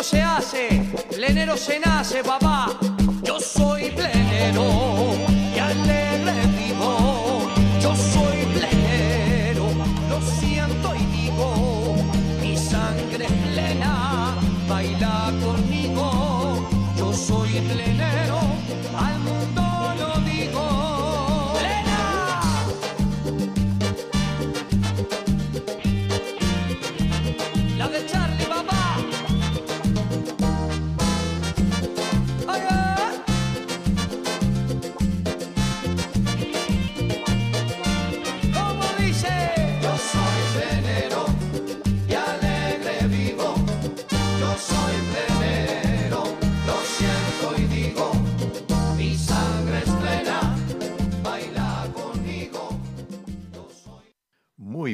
no se hace, plenero se nace, papá. Yo soy plenero y alegre vivo. Yo soy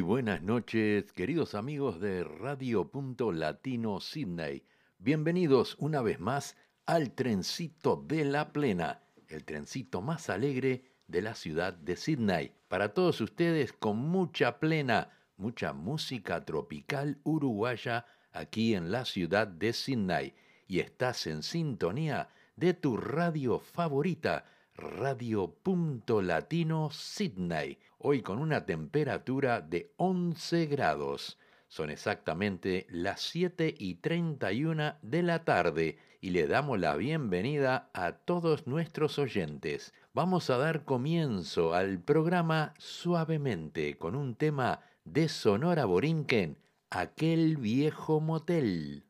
buenas noches, queridos amigos de Radio Punto Latino Sydney. Bienvenidos una vez más al trencito de la plena, el trencito más alegre de la ciudad de Sydney. Para todos ustedes con mucha plena, mucha música tropical uruguaya aquí en la ciudad de Sydney. Y estás en sintonía de tu radio favorita, Radio Punto Latino Sydney, hoy con una temperatura de 11 grados. Son exactamente las 7 y 31 de la tarde y le damos la bienvenida a todos nuestros oyentes. Vamos a dar comienzo al programa suavemente con un tema de Sonora Borinquen, aquel viejo motel.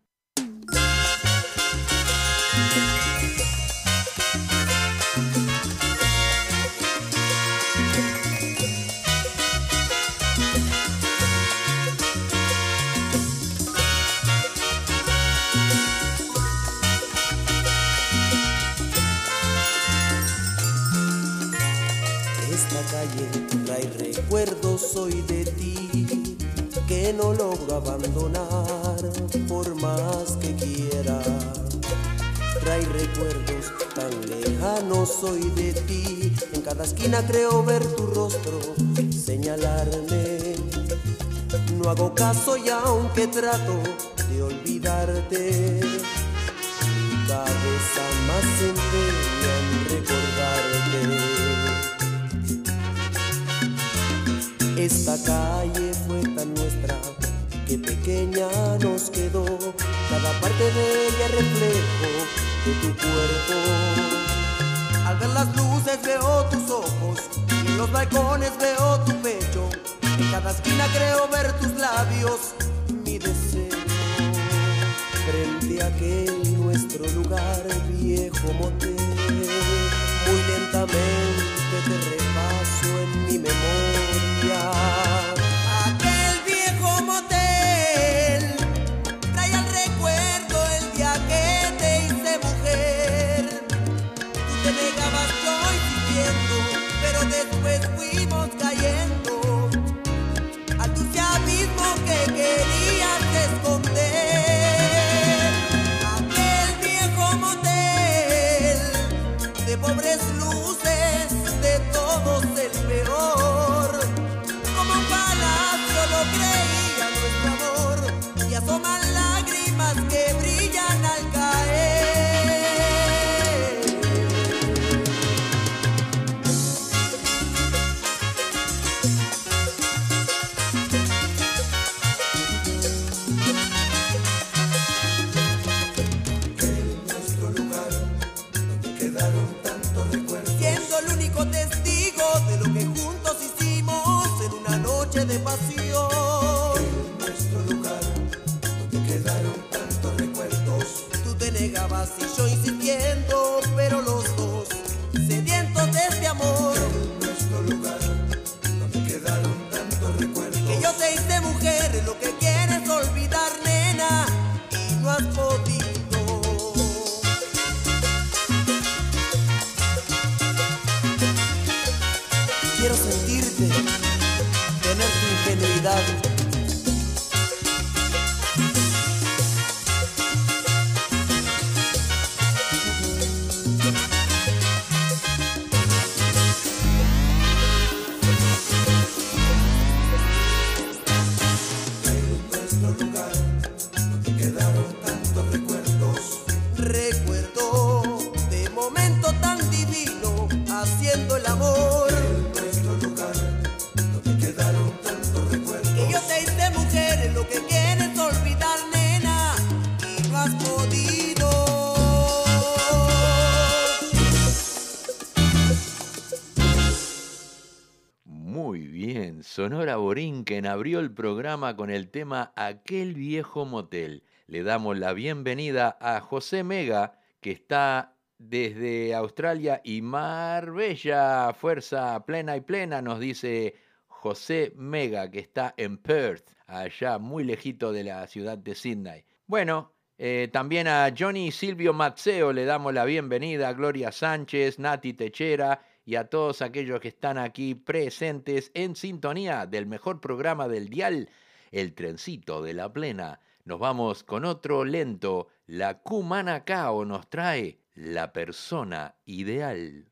Esquina creo ver tu rostro señalarme. No hago caso y aunque trato de olvidarte, mi cabeza más se empeña en recordarte. Esta calle fue tan nuestra que pequeña nos quedó. Cada parte de ella reflejo de tu cuerpo. Las luces veo tus ojos en los balcones veo tu pecho. En cada esquina creo ver tus labios, mi deseo. Frente a aquel nuestro lugar viejo motel, muy lentamente te repaso en mi memoria. quien abrió el programa con el tema Aquel viejo motel. Le damos la bienvenida a José Mega, que está desde Australia y Marbella. Fuerza plena y plena, nos dice José Mega, que está en Perth, allá muy lejito de la ciudad de Sydney. Bueno, eh, también a Johnny Silvio Mazzeo le damos la bienvenida, Gloria Sánchez, Nati Techera y a todos aquellos que están aquí presentes en sintonía del mejor programa del dial, el trencito de la plena. Nos vamos con otro lento, la Cumanacao nos trae la persona ideal.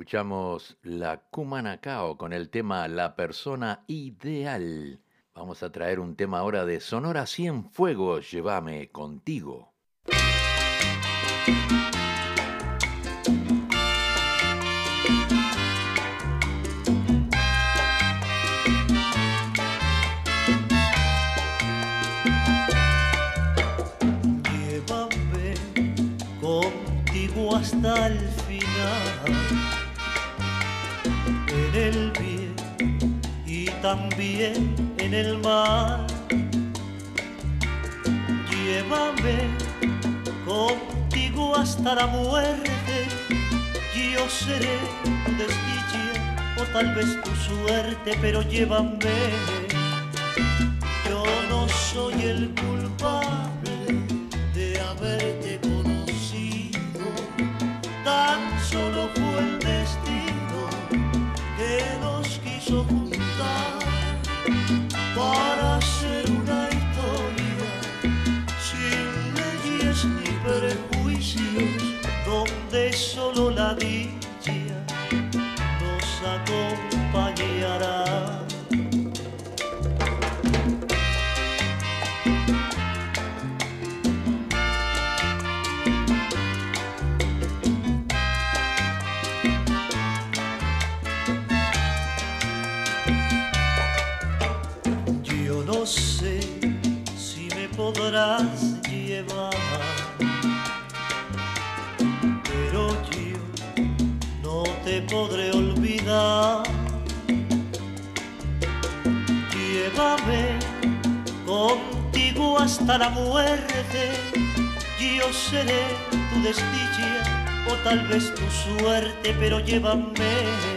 Escuchamos la Cumanacao con el tema La persona ideal. Vamos a traer un tema ahora de Sonora Fuegos, llévame contigo. En el mal. Llévame contigo hasta la muerte, yo seré tu desdicha o tal vez tu suerte, pero llévame. Suerte, pero llévame.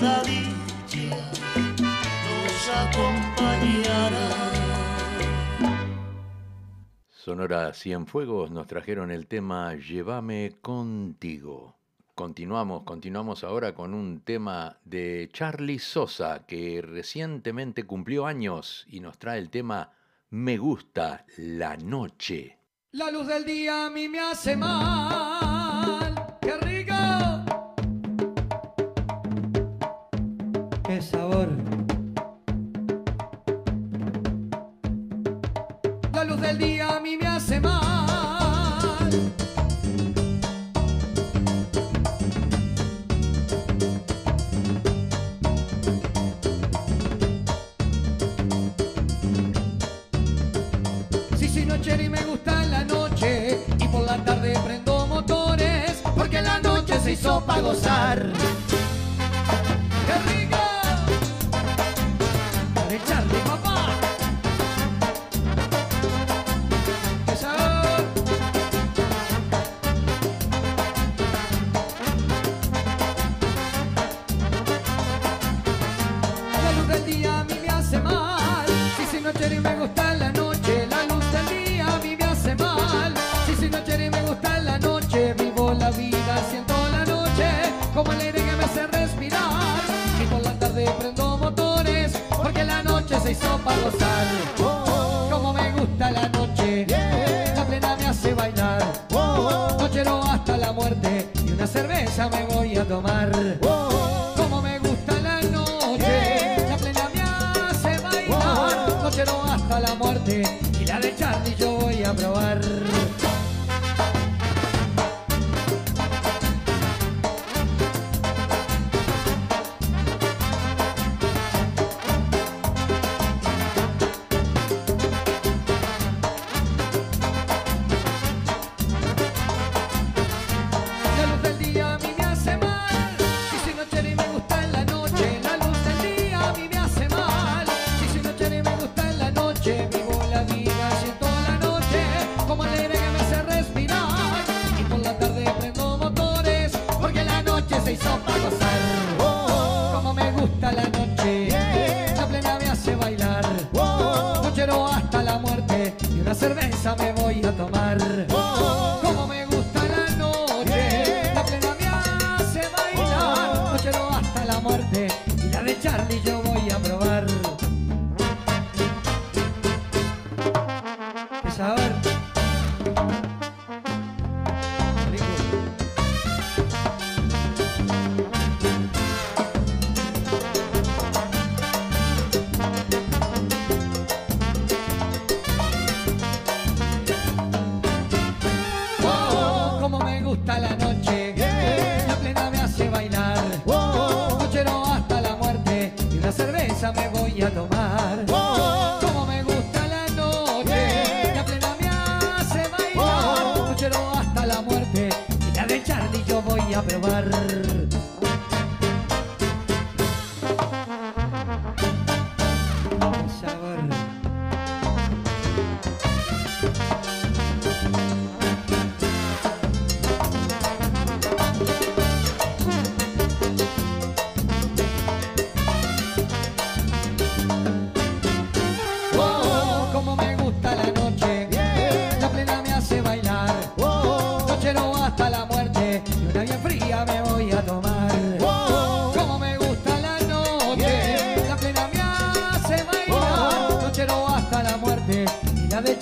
La dicha nos acompañará. Sonora Cienfuegos nos trajeron el tema Llévame contigo. Continuamos, continuamos ahora con un tema de Charlie Sosa, que recientemente cumplió años y nos trae el tema Me gusta la noche. La luz del día a mí me hace mal. probar.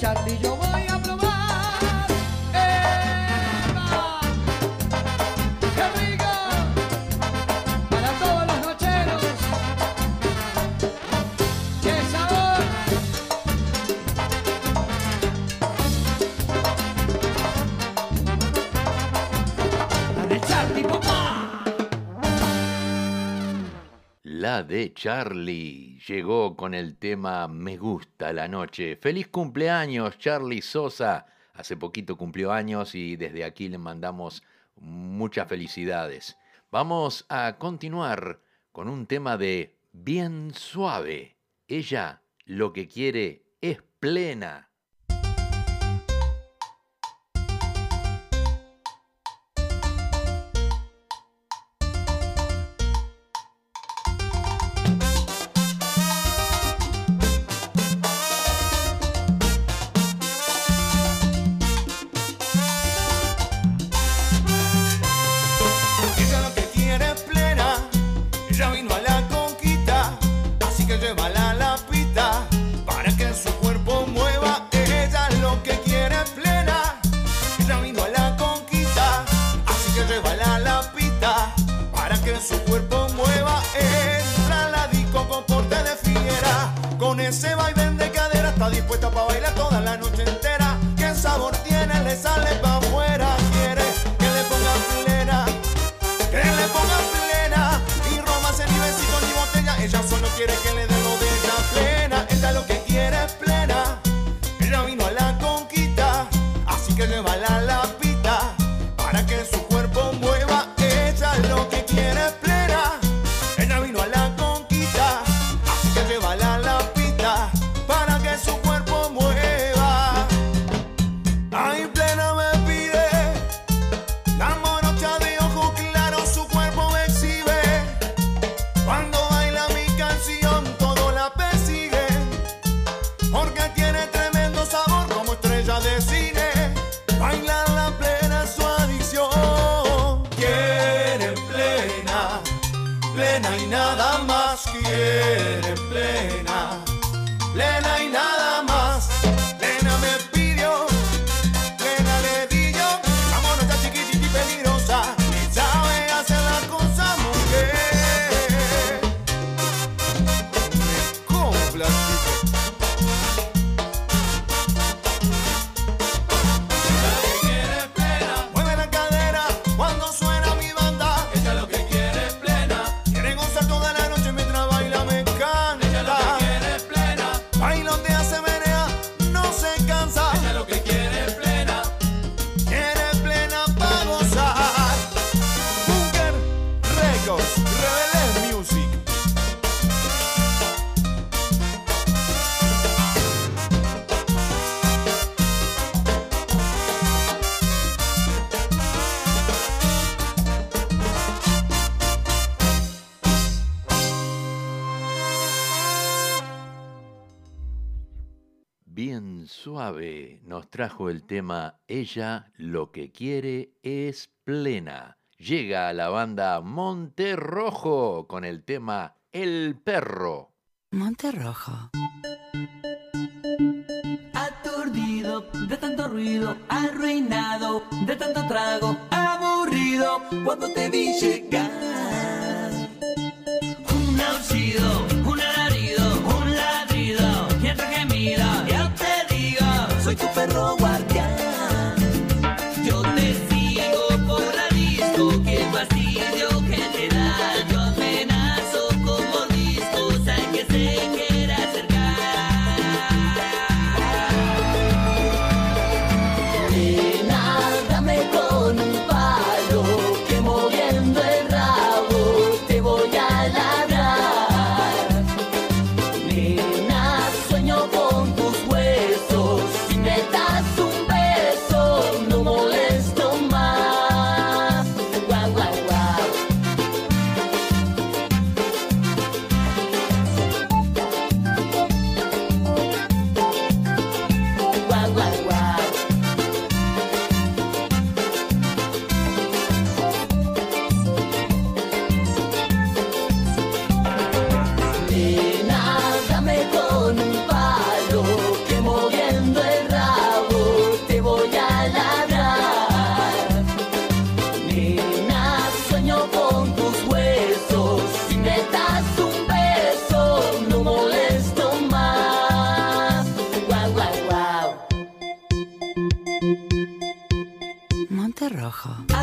aprovechar y yo voy a probar. ¡Epa! ¡Qué rico! Para todos los nocheros. ¡Qué sabor! La de Charlie, papá. La de Charlie llegó con el tema Me gusta la noche. Feliz cumpleaños, Charlie Sosa. Hace poquito cumplió años y desde aquí le mandamos muchas felicidades. Vamos a continuar con un tema de bien suave. Ella lo que quiere es plena. Bien suave nos trajo el tema Ella lo que quiere es plena. Llega a la banda Monterrojo con el tema El perro. Monterrojo. Aturdido de tanto ruido, arruinado de tanto trago, aburrido cuando te vi llegar. Un aullido, Rioja.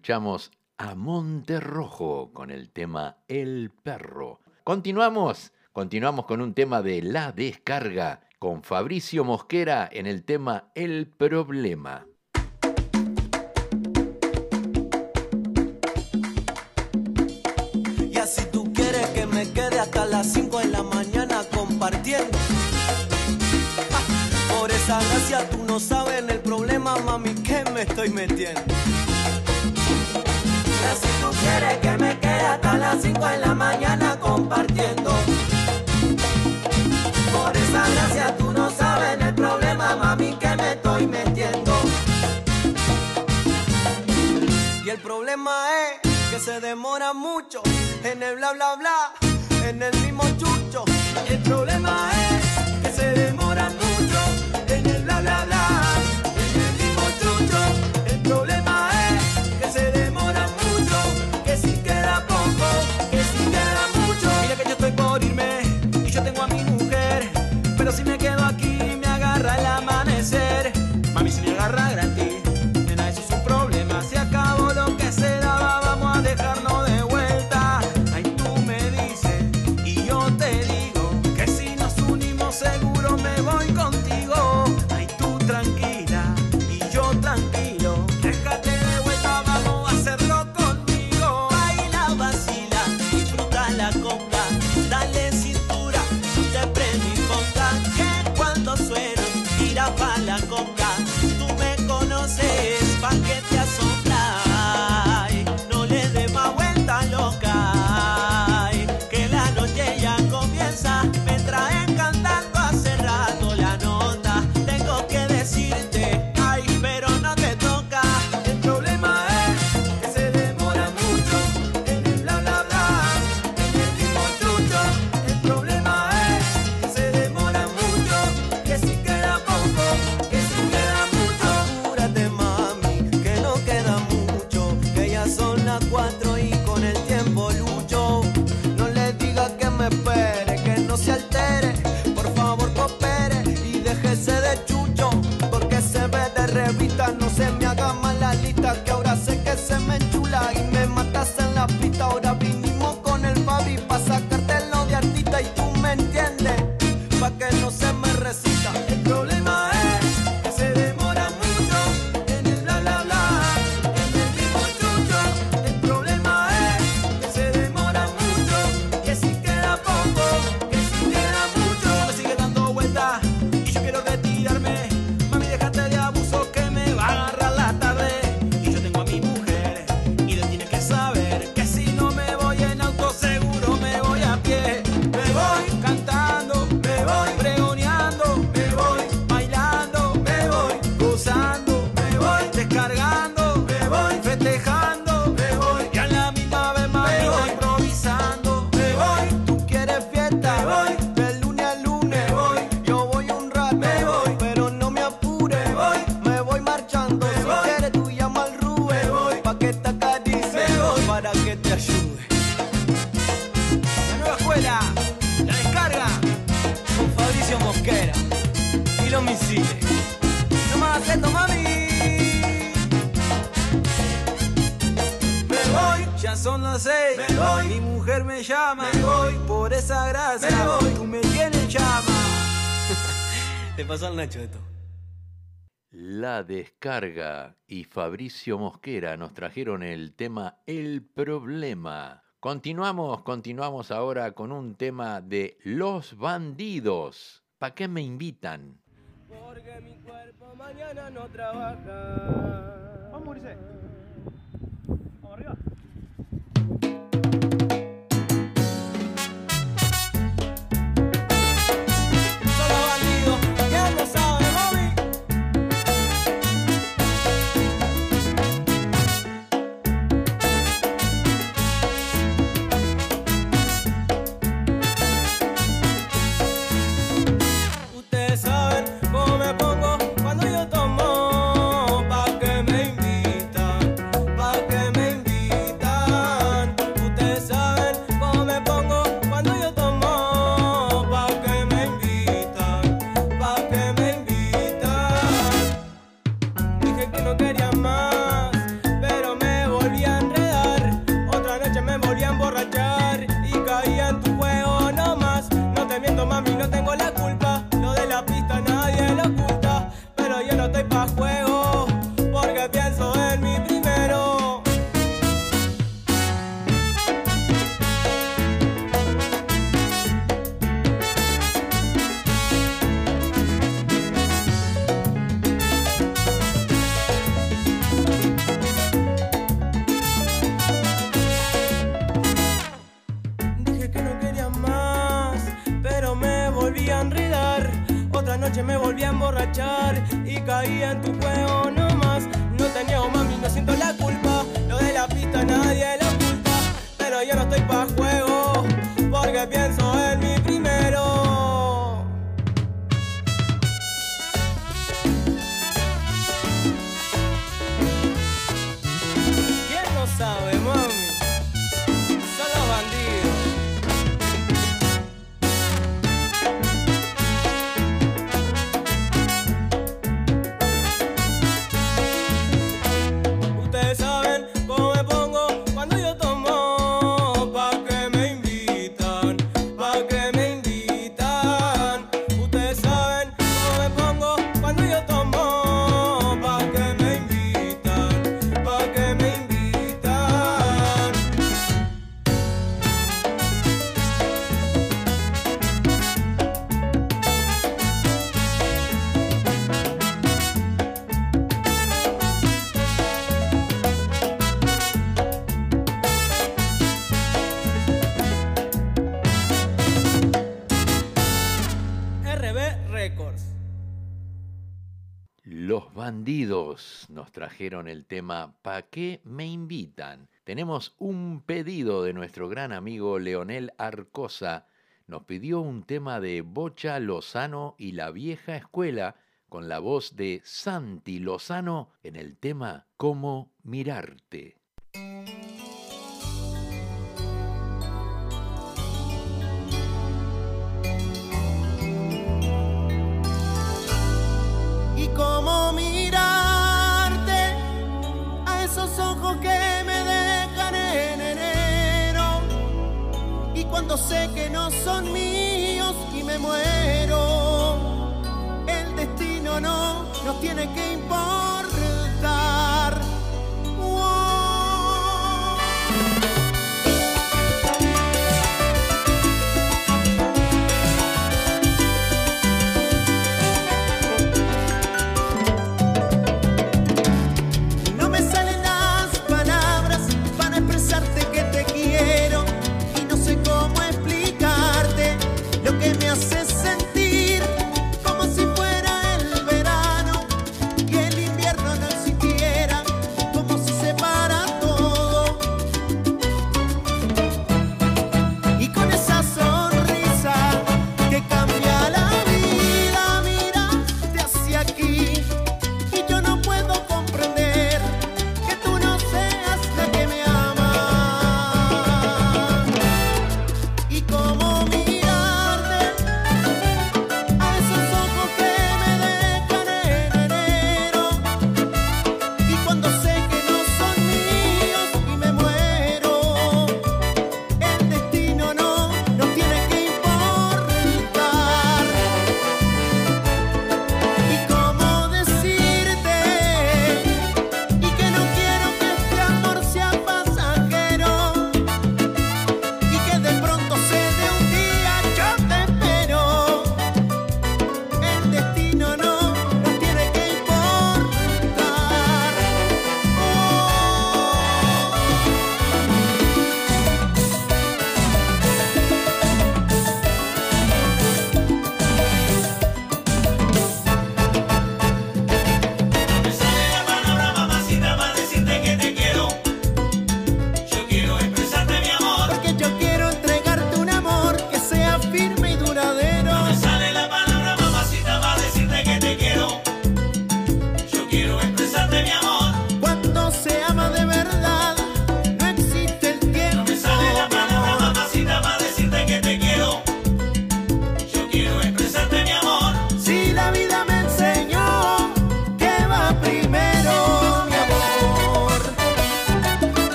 Escuchamos a Monterrojo con el tema El perro. Continuamos, continuamos con un tema de La Descarga con Fabricio Mosquera en el tema El problema. Y así tú quieres que me quede hasta las 5 de la mañana compartiendo. Ah, Por esa gracia tú no sabes el problema, mami, que me estoy metiendo. Así tú quieres que me quede hasta las 5 de la mañana compartiendo. Por esa gracia tú no sabes el problema, mami, que me estoy metiendo. Y el problema es que se demora mucho en el bla bla bla, en el mismo chucho. Y el problema es que se demora mucho en el bla bla bla, Te Nacho esto. La Descarga y Fabricio Mosquera nos trajeron el tema El Problema. Continuamos, continuamos ahora con un tema de Los Bandidos. ¿Para qué me invitan? Porque mi cuerpo mañana no trabaja. Vamos, trajeron el tema ¿Pa qué me invitan? Tenemos un pedido de nuestro gran amigo Leonel Arcosa. Nos pidió un tema de Bocha Lozano y la vieja escuela con la voz de Santi Lozano en el tema Cómo mirarte. ¿Y cómo mirarte? cuando sé que no son míos y me muero. El destino no nos tiene que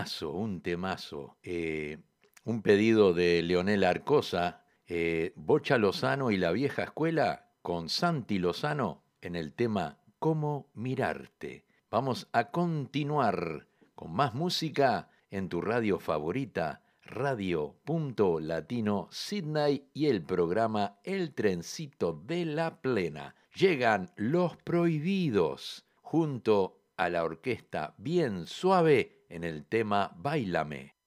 temazo, un temazo. Eh, un pedido de Leonel Arcosa, eh, Bocha Lozano y la vieja escuela, con Santi Lozano en el tema Cómo mirarte. Vamos a continuar con más música en tu radio favorita, Radio Punto Latino Sydney y el programa El Trencito de la Plena. Llegan los prohibidos junto a la orquesta bien suave en el tema Bailame.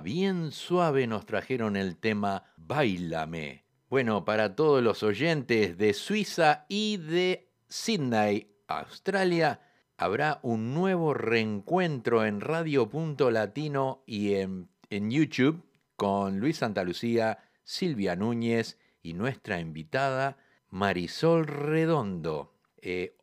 Bien Suave nos trajeron el tema Bailame. Bueno, para todos los oyentes de Suiza y de Sydney, Australia, habrá un nuevo reencuentro en Radio Punto Latino y en, en YouTube con Luis Santa Lucía, Silvia Núñez y nuestra invitada Marisol Redondo. Eh,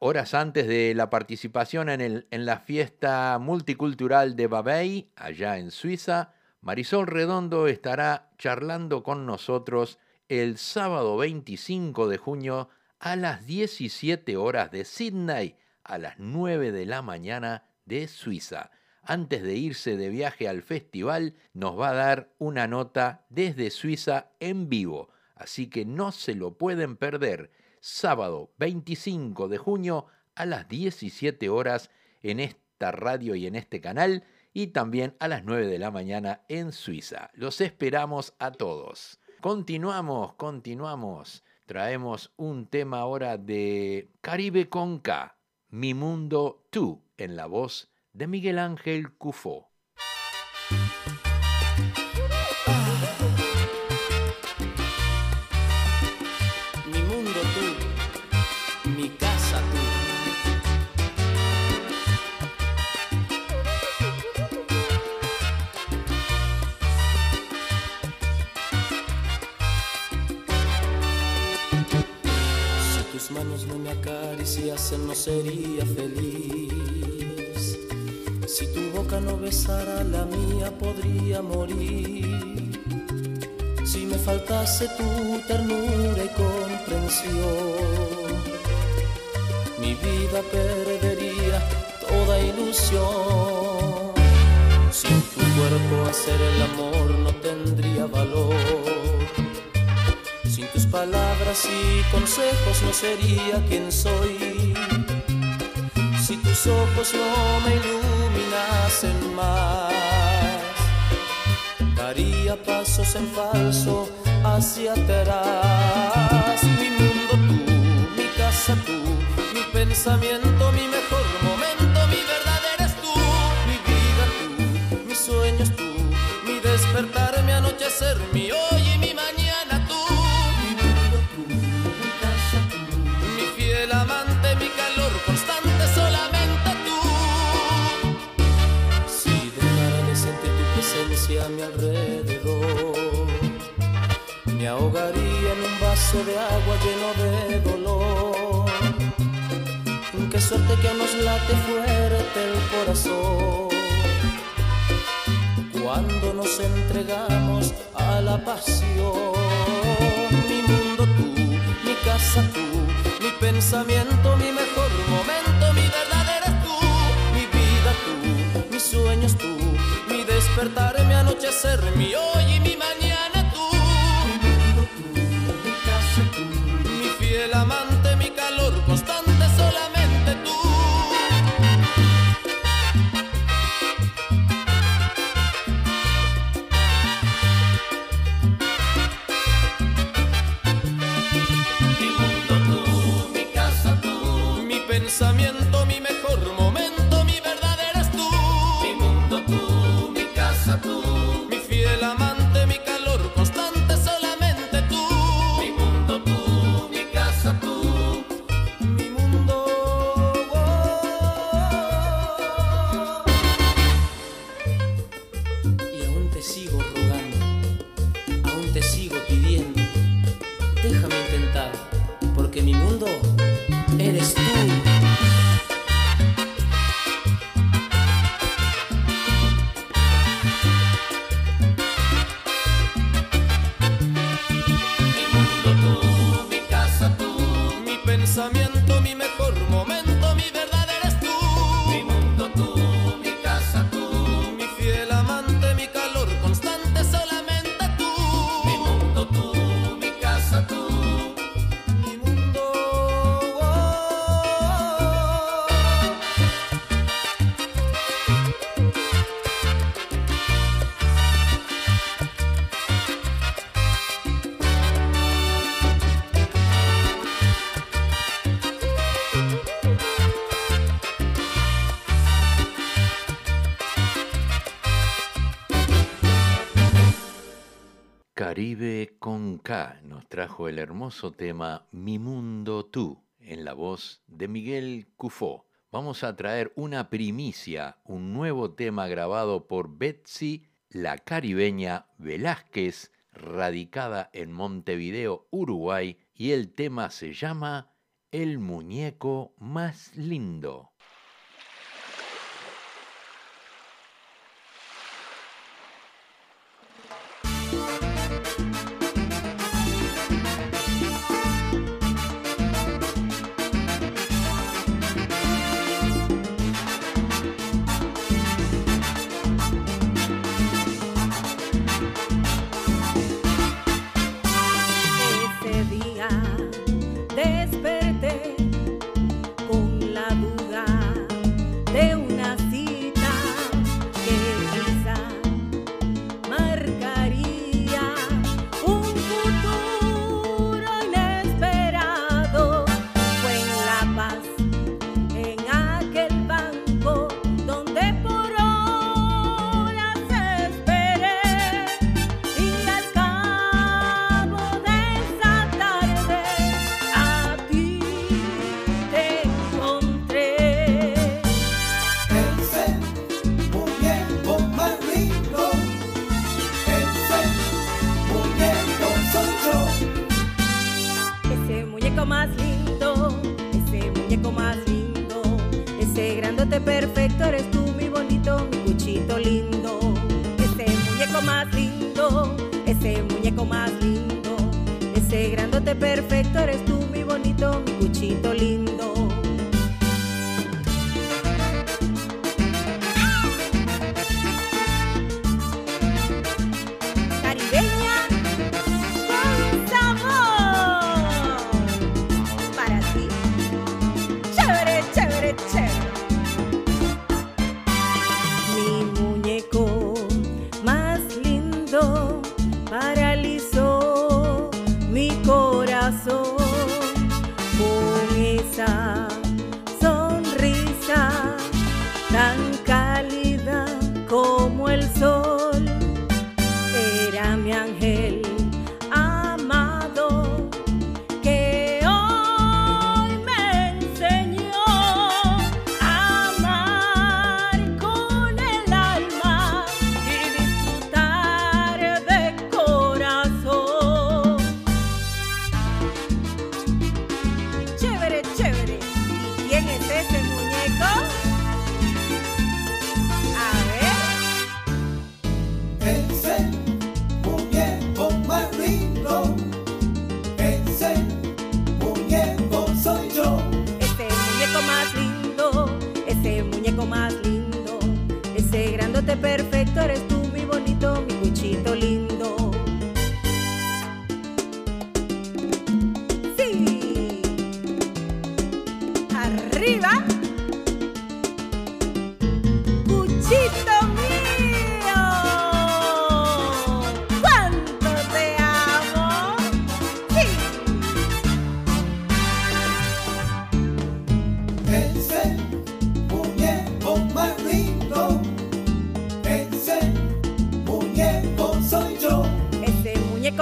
horas antes de la participación en, el- en la fiesta multicultural de Babey, allá en Suiza, Marisol Redondo estará charlando con nosotros el sábado 25 de junio a las 17 horas de Sydney, a las 9 de la mañana de Suiza. Antes de irse de viaje al festival, nos va a dar una nota desde Suiza en vivo, así que no se lo pueden perder. Sábado 25 de junio a las 17 horas en esta radio y en este canal y también a las 9 de la mañana en Suiza. Los esperamos a todos. Continuamos, continuamos. Traemos un tema ahora de Caribe con K, Mi Mundo Tú, en la voz de Miguel Ángel Cufó. Faltase tu ternura y comprensión, mi vida perdería toda ilusión. Sin tu cuerpo hacer el amor no tendría valor. Sin tus palabras y consejos no sería quien soy. Si tus ojos no me iluminasen más daría pasos en falso hacia atrás. Mi mundo tú, mi casa tú, mi pensamiento, mi mejor vaso de agua lleno de dolor. Qué suerte que nos late fuerte el corazón. Cuando nos entregamos a la pasión, mi mundo tú, mi casa tú, mi pensamiento, mi mejor momento, mi verdad eres tú, mi vida tú, mis sueños tú, mi despertar, mi anochecer, mi hoy Caribe con K nos trajo el hermoso tema Mi Mundo Tú en la voz de Miguel Cufó. Vamos a traer una primicia, un nuevo tema grabado por Betsy, la caribeña Velázquez, radicada en Montevideo, Uruguay, y el tema se llama El muñeco más lindo. Lindo. Ese muñeco más lindo, ese muñeco más lindo, ese grandote perfecto eres tú, mi bonito, mi cuchito lindo.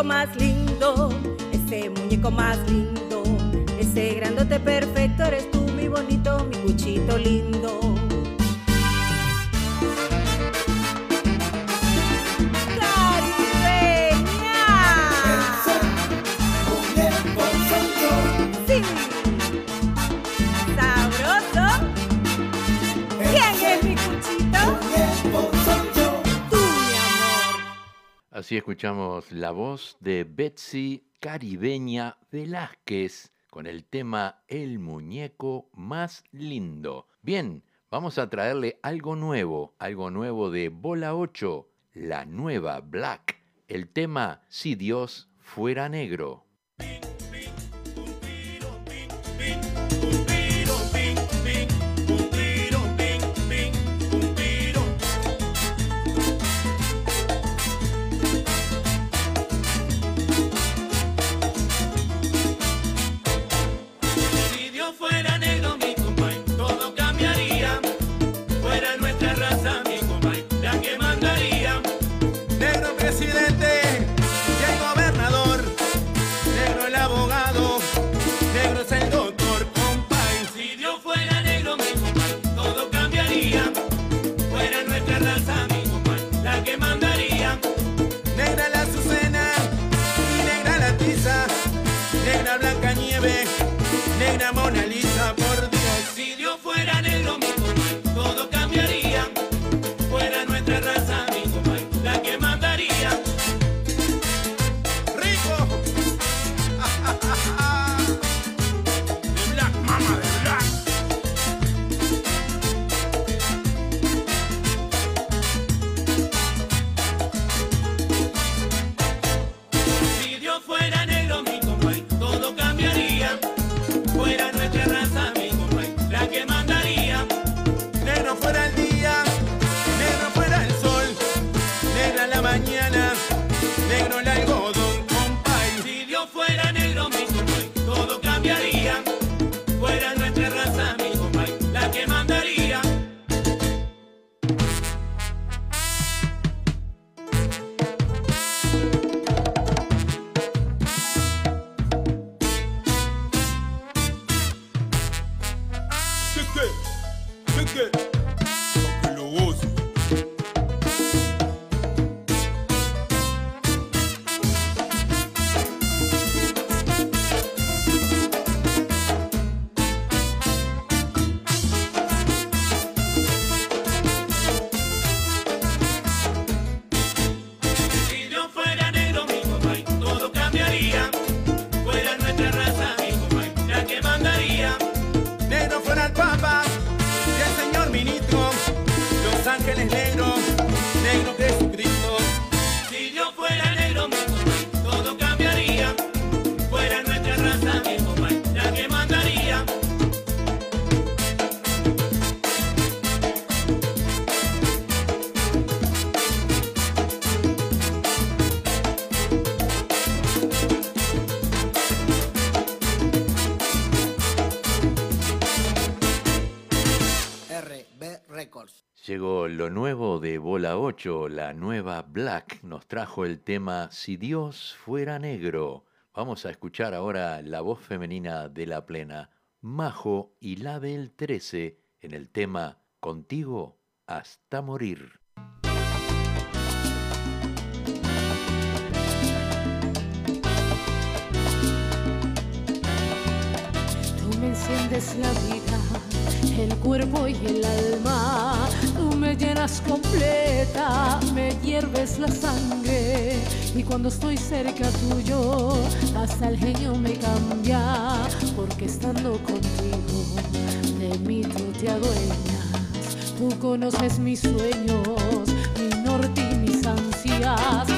Más lindo, ese muñeco más lindo, ese grandote perfecto eres tú, mi bonito, mi cuchito lindo. Así escuchamos la voz de Betsy Caribeña Velázquez con el tema El muñeco más lindo. Bien, vamos a traerle algo nuevo, algo nuevo de Bola 8, la nueva Black, el tema Si Dios fuera negro. Llegó lo nuevo de Bola 8, la nueva Black. Nos trajo el tema Si Dios fuera negro. Vamos a escuchar ahora la voz femenina de la plena, Majo y la del 13, en el tema Contigo hasta morir. Tú me enciendes la vida, el cuerpo y el alma. Me llenas completa, me hierves la sangre. Y cuando estoy cerca tuyo, hasta el genio me cambia. Porque estando contigo, de mí tú te adueñas. Tú conoces mis sueños, mi norte y mis ansias.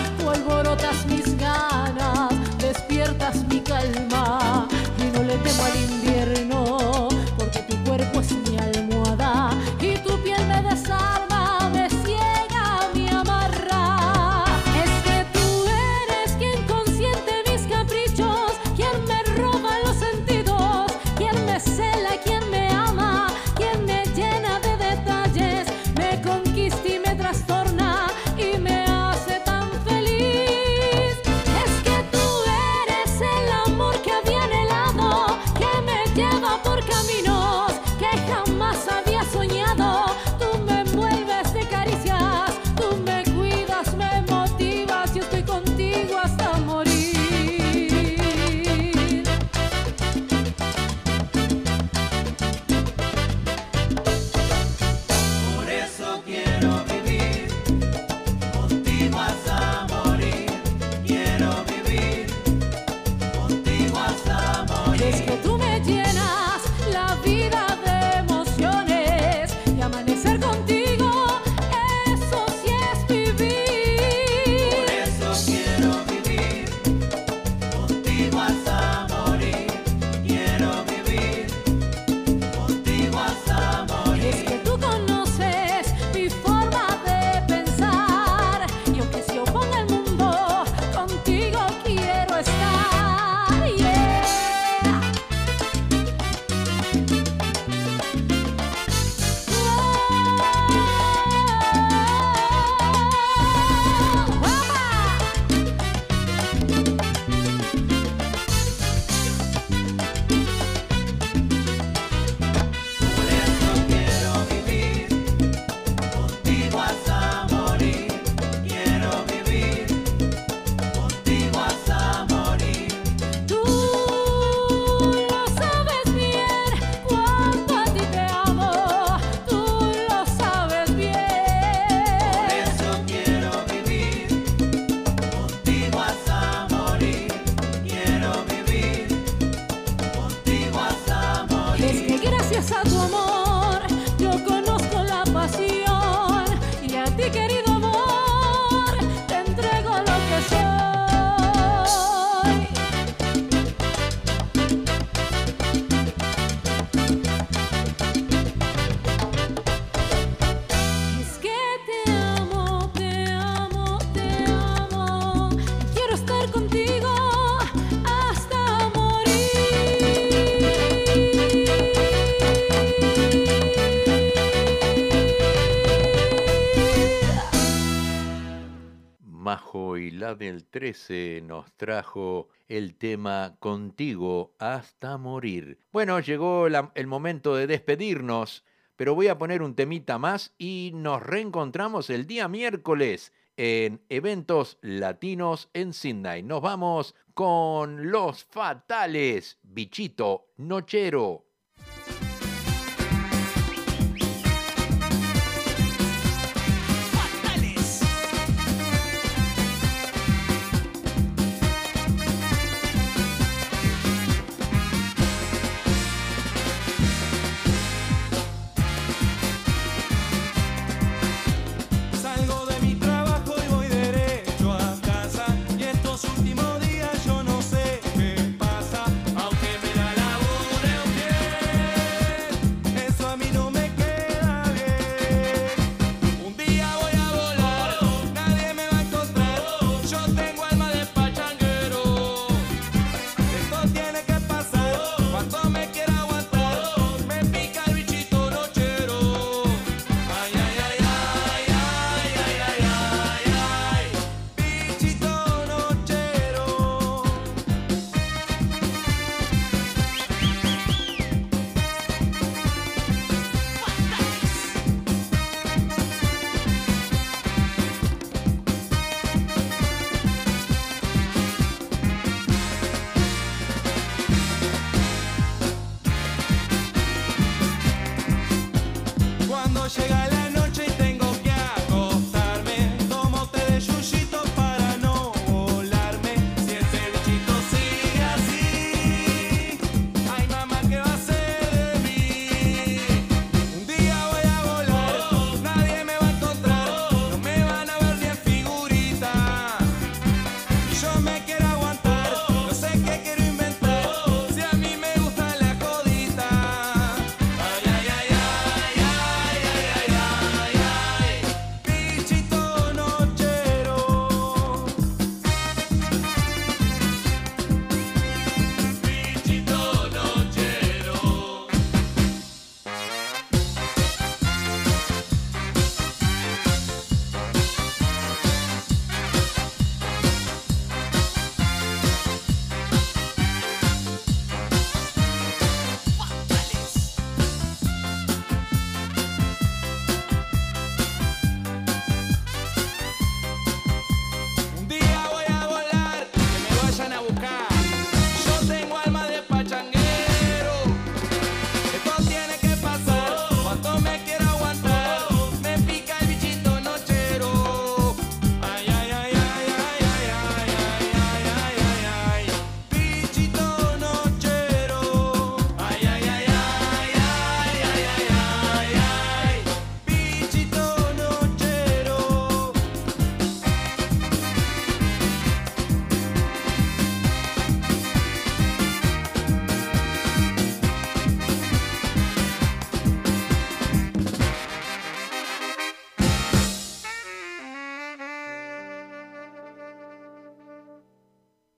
Del 13 nos trajo el tema Contigo hasta morir. Bueno, llegó el momento de despedirnos, pero voy a poner un temita más y nos reencontramos el día miércoles en eventos latinos en Sydney. Nos vamos con los fatales, bichito, nochero.